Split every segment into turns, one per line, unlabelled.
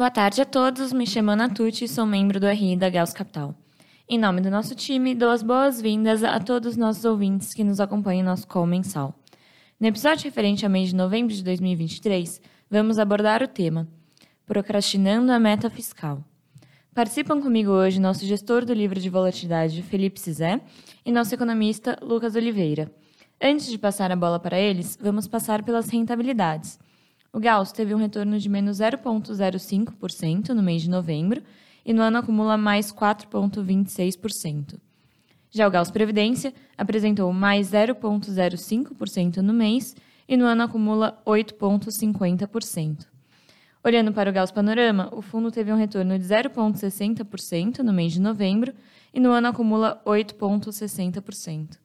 Boa tarde a todos, me chamo Ana Tucci e sou membro do RI da Gauss Capital. Em nome do nosso time, dou as boas-vindas a todos os nossos ouvintes que nos acompanham em nosso call mensal. No episódio referente ao mês de novembro de 2023, vamos abordar o tema Procrastinando a Meta Fiscal. Participam comigo hoje nosso gestor do livro de volatilidade, Felipe Cizé, e nosso economista, Lucas Oliveira. Antes de passar a bola para eles, vamos passar pelas rentabilidades. O Gauss teve um retorno de menos 0,05% no mês de novembro e no ano acumula mais 4,26%. Já o Gauss Previdência apresentou mais 0,05% no mês e no ano acumula 8,50%. Olhando para o Gauss Panorama, o fundo teve um retorno de 0,60% no mês de novembro e no ano acumula 8,60%.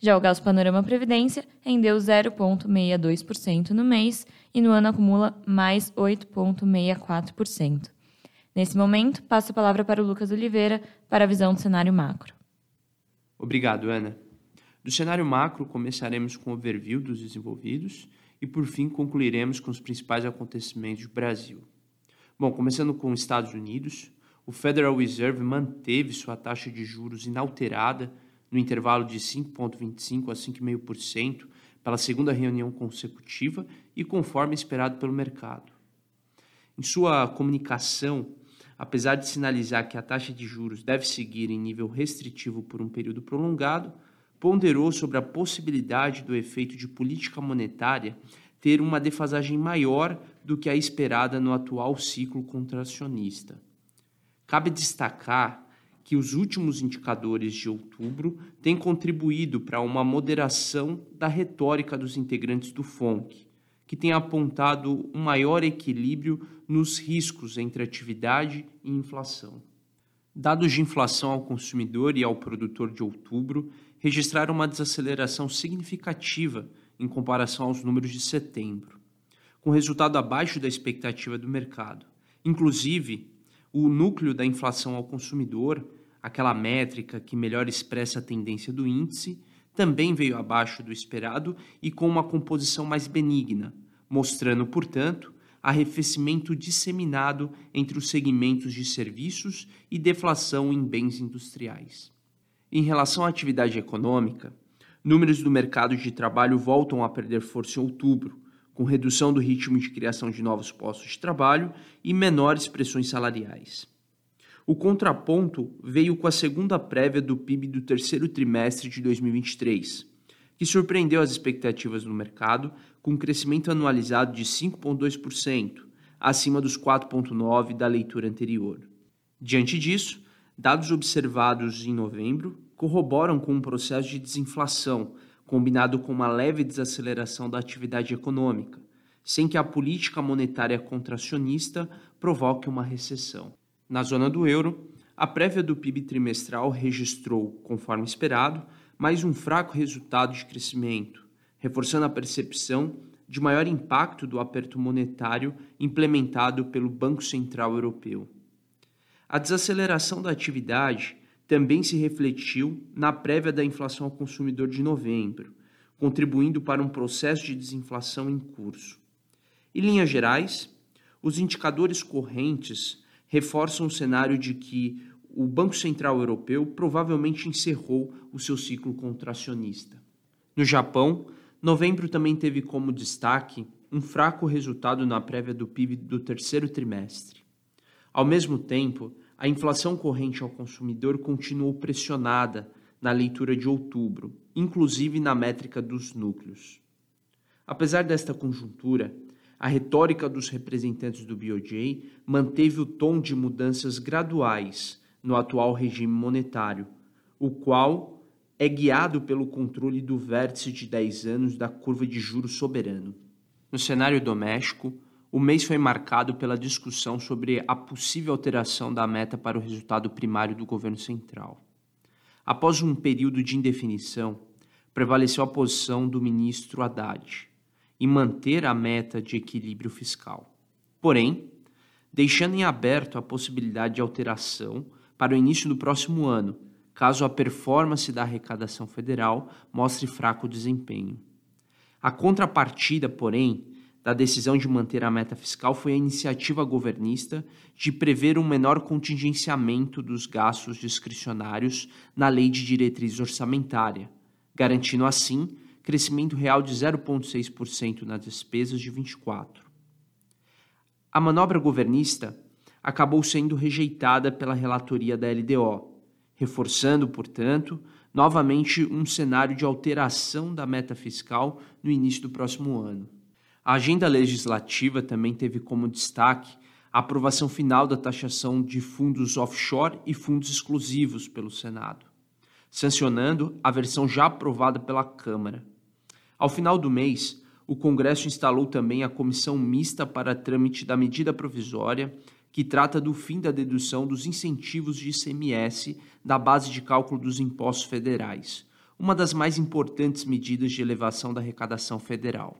Já o Gauss Panorama Previdência rendeu 0,62% no mês e no ano acumula mais 8,64%. Nesse momento, passo a palavra para o Lucas Oliveira para a visão do cenário macro.
Obrigado, Ana. Do cenário macro, começaremos com o overview dos desenvolvidos e, por fim, concluiremos com os principais acontecimentos do Brasil. Bom, começando com os Estados Unidos, o Federal Reserve manteve sua taxa de juros inalterada no intervalo de 5,25% a 5,5% pela segunda reunião consecutiva e conforme esperado pelo mercado. Em sua comunicação, apesar de sinalizar que a taxa de juros deve seguir em nível restritivo por um período prolongado, ponderou sobre a possibilidade do efeito de política monetária ter uma defasagem maior do que a esperada no atual ciclo contracionista. Cabe destacar que os últimos indicadores de outubro têm contribuído para uma moderação da retórica dos integrantes do FONC, que tem apontado um maior equilíbrio nos riscos entre atividade e inflação. Dados de inflação ao consumidor e ao produtor de outubro registraram uma desaceleração significativa em comparação aos números de setembro, com resultado abaixo da expectativa do mercado. Inclusive, o núcleo da inflação ao consumidor, aquela métrica que melhor expressa a tendência do índice, também veio abaixo do esperado e com uma composição mais benigna, mostrando, portanto, arrefecimento disseminado entre os segmentos de serviços e deflação em bens industriais. Em relação à atividade econômica, números do mercado de trabalho voltam a perder força em outubro, com redução do ritmo de criação de novos postos de trabalho e menores pressões salariais. O contraponto veio com a segunda prévia do PIB do terceiro trimestre de 2023, que surpreendeu as expectativas no mercado, com um crescimento anualizado de 5,2%, acima dos 4,9% da leitura anterior. Diante disso, Dados observados em novembro corroboram com um processo de desinflação, combinado com uma leve desaceleração da atividade econômica, sem que a política monetária contracionista provoque uma recessão. Na zona do euro, a prévia do PIB trimestral registrou, conforme esperado, mais um fraco resultado de crescimento, reforçando a percepção de maior impacto do aperto monetário implementado pelo Banco Central Europeu. A desaceleração da atividade também se refletiu na prévia da inflação ao consumidor de novembro, contribuindo para um processo de desinflação em curso. Em linhas gerais, os indicadores correntes reforçam o cenário de que o Banco Central Europeu provavelmente encerrou o seu ciclo contracionista. No Japão, novembro também teve como destaque um fraco resultado na prévia do PIB do terceiro trimestre. Ao mesmo tempo, a inflação corrente ao consumidor continuou pressionada na leitura de outubro, inclusive na métrica dos núcleos. Apesar desta conjuntura, a retórica dos representantes do BOJ manteve o tom de mudanças graduais no atual regime monetário, o qual é guiado pelo controle do vértice de 10 anos da curva de juros soberano. No cenário doméstico, o mês foi marcado pela discussão sobre a possível alteração da meta para o resultado primário do governo central. Após um período de indefinição, prevaleceu a posição do ministro Haddad em manter a meta de equilíbrio fiscal. Porém, deixando em aberto a possibilidade de alteração para o início do próximo ano, caso a performance da arrecadação federal mostre fraco desempenho. A contrapartida, porém, da decisão de manter a meta fiscal foi a iniciativa governista de prever um menor contingenciamento dos gastos discricionários na Lei de Diretriz Orçamentária, garantindo assim crescimento real de 0,6% nas despesas de 24. A manobra governista acabou sendo rejeitada pela relatoria da LDO, reforçando, portanto, novamente um cenário de alteração da meta fiscal no início do próximo ano. A agenda legislativa também teve como destaque a aprovação final da taxação de fundos offshore e fundos exclusivos pelo Senado, sancionando a versão já aprovada pela Câmara. Ao final do mês, o Congresso instalou também a comissão mista para trâmite da medida provisória que trata do fim da dedução dos incentivos de ICMS da base de cálculo dos impostos federais, uma das mais importantes medidas de elevação da arrecadação federal.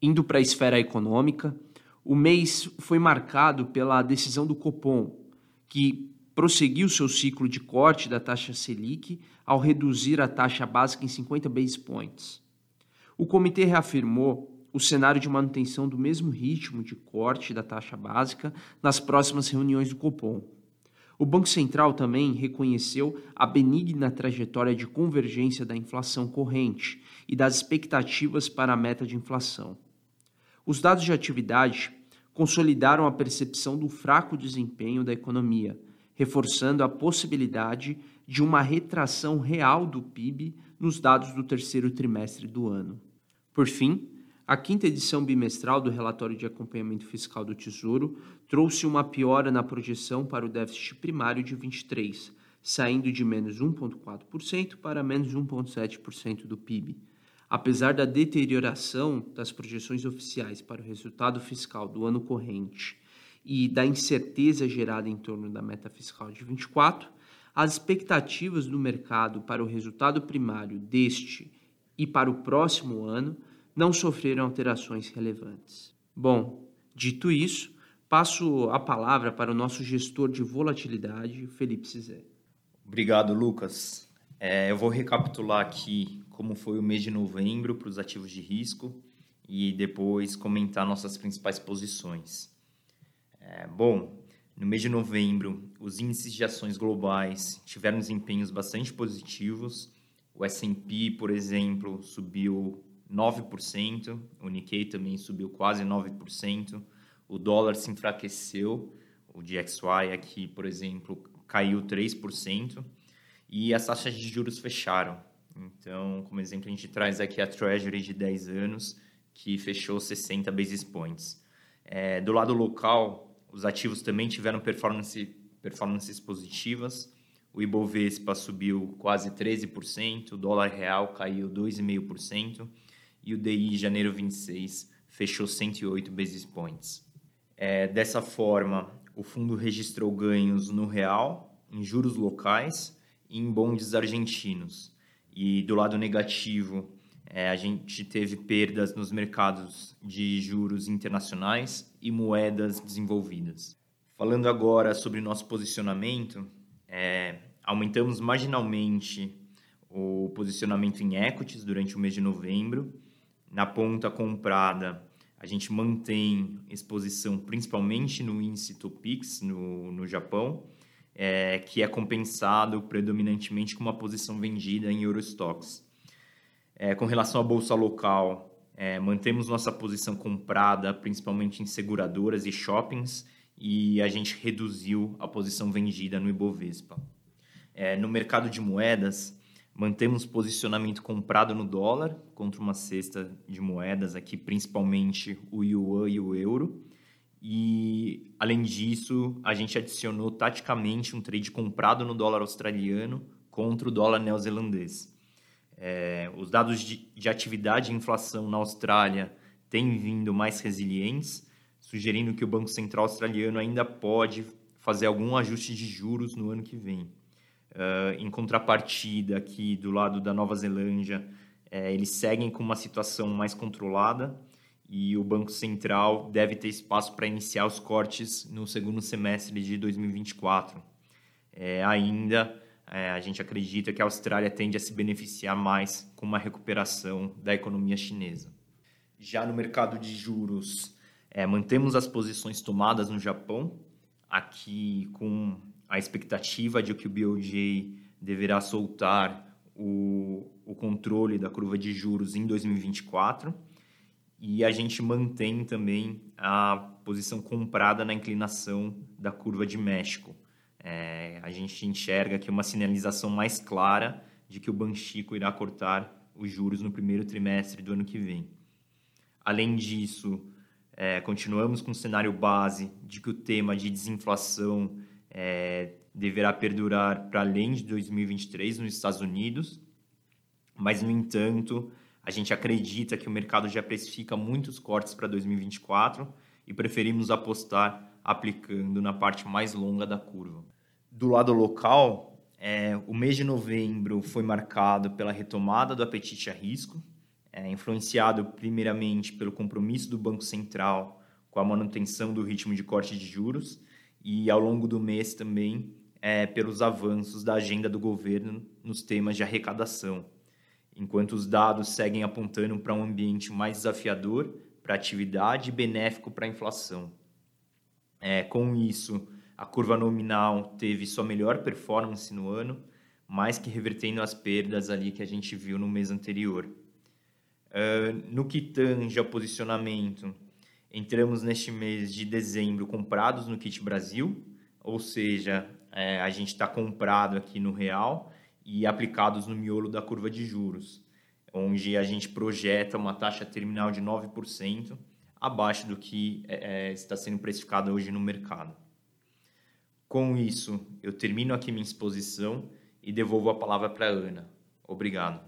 Indo para a esfera econômica, o mês foi marcado pela decisão do Copom, que prosseguiu seu ciclo de corte da taxa Selic ao reduzir a taxa básica em 50 base points. O comitê reafirmou o cenário de manutenção do mesmo ritmo de corte da taxa básica nas próximas reuniões do Copom. O Banco Central também reconheceu a benigna trajetória de convergência da inflação corrente e das expectativas para a meta de inflação. Os dados de atividade consolidaram a percepção do fraco desempenho da economia, reforçando a possibilidade de uma retração real do PIB nos dados do terceiro trimestre do ano. Por fim, a quinta edição bimestral do relatório de acompanhamento fiscal do Tesouro trouxe uma piora na projeção para o déficit primário de 23, saindo de menos 1,4% para menos 1,7% do PIB Apesar da deterioração das projeções oficiais para o resultado fiscal do ano corrente e da incerteza gerada em torno da meta fiscal de 24, as expectativas do mercado para o resultado primário deste e para o próximo ano não sofreram alterações relevantes. Bom, dito isso, passo a palavra para o nosso gestor de volatilidade, Felipe Cizé.
Obrigado, Lucas. É, eu vou recapitular aqui como foi o mês de novembro para os ativos de risco e depois comentar nossas principais posições. É, bom, no mês de novembro, os índices de ações globais tiveram desempenhos bastante positivos. O S&P, por exemplo, subiu 9%, o Nikkei também subiu quase 9%, o dólar se enfraqueceu, o DXY aqui, por exemplo, caiu 3%, e as taxas de juros fecharam. Então, como exemplo, a gente traz aqui a Treasury de 10 anos, que fechou 60 basis points. É, do lado local, os ativos também tiveram performance, performances positivas. O Ibovespa subiu quase 13%, o dólar real caiu 2,5% e o DI janeiro 26 fechou 108 basis points. É, dessa forma, o fundo registrou ganhos no real, em juros locais e em bondes argentinos. E do lado negativo, é, a gente teve perdas nos mercados de juros internacionais e moedas desenvolvidas. Falando agora sobre nosso posicionamento, é, aumentamos marginalmente o posicionamento em equities durante o mês de novembro. Na ponta comprada, a gente mantém exposição principalmente no índice Topix, no, no Japão, é, que é compensado predominantemente com uma posição vendida em Eurostocks. É, com relação à bolsa local, é, mantemos nossa posição comprada principalmente em seguradoras e shoppings e a gente reduziu a posição vendida no Ibovespa. É, no mercado de moedas, mantemos posicionamento comprado no dólar contra uma cesta de moedas aqui, principalmente o yuan e o euro e, além disso, a gente adicionou taticamente um trade comprado no dólar australiano contra o dólar neozelandês. É, os dados de, de atividade e inflação na Austrália têm vindo mais resilientes, sugerindo que o Banco Central australiano ainda pode fazer algum ajuste de juros no ano que vem. Uh, em contrapartida, aqui do lado da Nova Zelândia, é, eles seguem com uma situação mais controlada e o Banco Central deve ter espaço para iniciar os cortes no segundo semestre de 2024. É, ainda, é, a gente acredita que a Austrália tende a se beneficiar mais com uma recuperação da economia chinesa. Já no mercado de juros, É, mantemos as posições tomadas no Japão, aqui com a expectativa de que o BOJ deverá soltar o, o controle da curva de juros em 2024 e a gente mantém também a posição comprada na inclinação da curva de México. É, a gente enxerga aqui uma sinalização mais clara de que o Banxico irá cortar os juros no primeiro trimestre do ano que vem. Além disso, é, continuamos com o cenário base de que o tema de desinflação é, deverá perdurar para além de 2023 nos Estados Unidos, mas, no entanto, a gente acredita que o mercado já precifica muitos cortes para 2024 e preferimos apostar aplicando na parte mais longa da curva. Do lado local, é, o mês de novembro foi marcado pela retomada do apetite a risco, é, influenciado primeiramente pelo compromisso do Banco Central com a manutenção do ritmo de corte de juros e ao longo do mês também é, pelos avanços da agenda do governo nos temas de arrecadação, enquanto os dados seguem apontando para um ambiente mais desafiador para a atividade e benéfico para a inflação. É, com isso, a curva nominal teve sua melhor performance no ano, mais que revertendo as perdas ali que a gente viu no mês anterior. Uh, no que tange ao posicionamento, entramos neste mês de dezembro comprados no Kit Brasil, ou seja, é, a gente está comprado aqui no real e aplicados no miolo da curva de juros, onde a gente projeta uma taxa terminal de 9%, abaixo do que é, é, está sendo precificado hoje no mercado. Com isso, eu termino aqui minha exposição e devolvo a palavra para a Ana. Obrigado.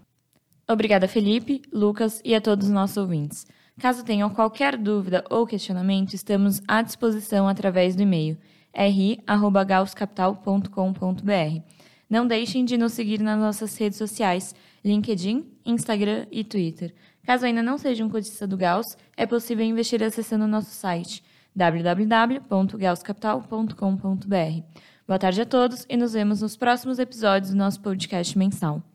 Obrigada, Felipe, Lucas e a todos os nossos ouvintes. Caso tenham qualquer dúvida ou questionamento, estamos à disposição através do e-mail ri@gauscapital.com.br. Não deixem de nos seguir nas nossas redes sociais, LinkedIn, Instagram e Twitter. Caso ainda não seja um cotista do Gauss, é possível investir acessando o nosso site www.gauscapital.com.br. Boa tarde a todos e nos vemos nos próximos episódios do nosso podcast mensal.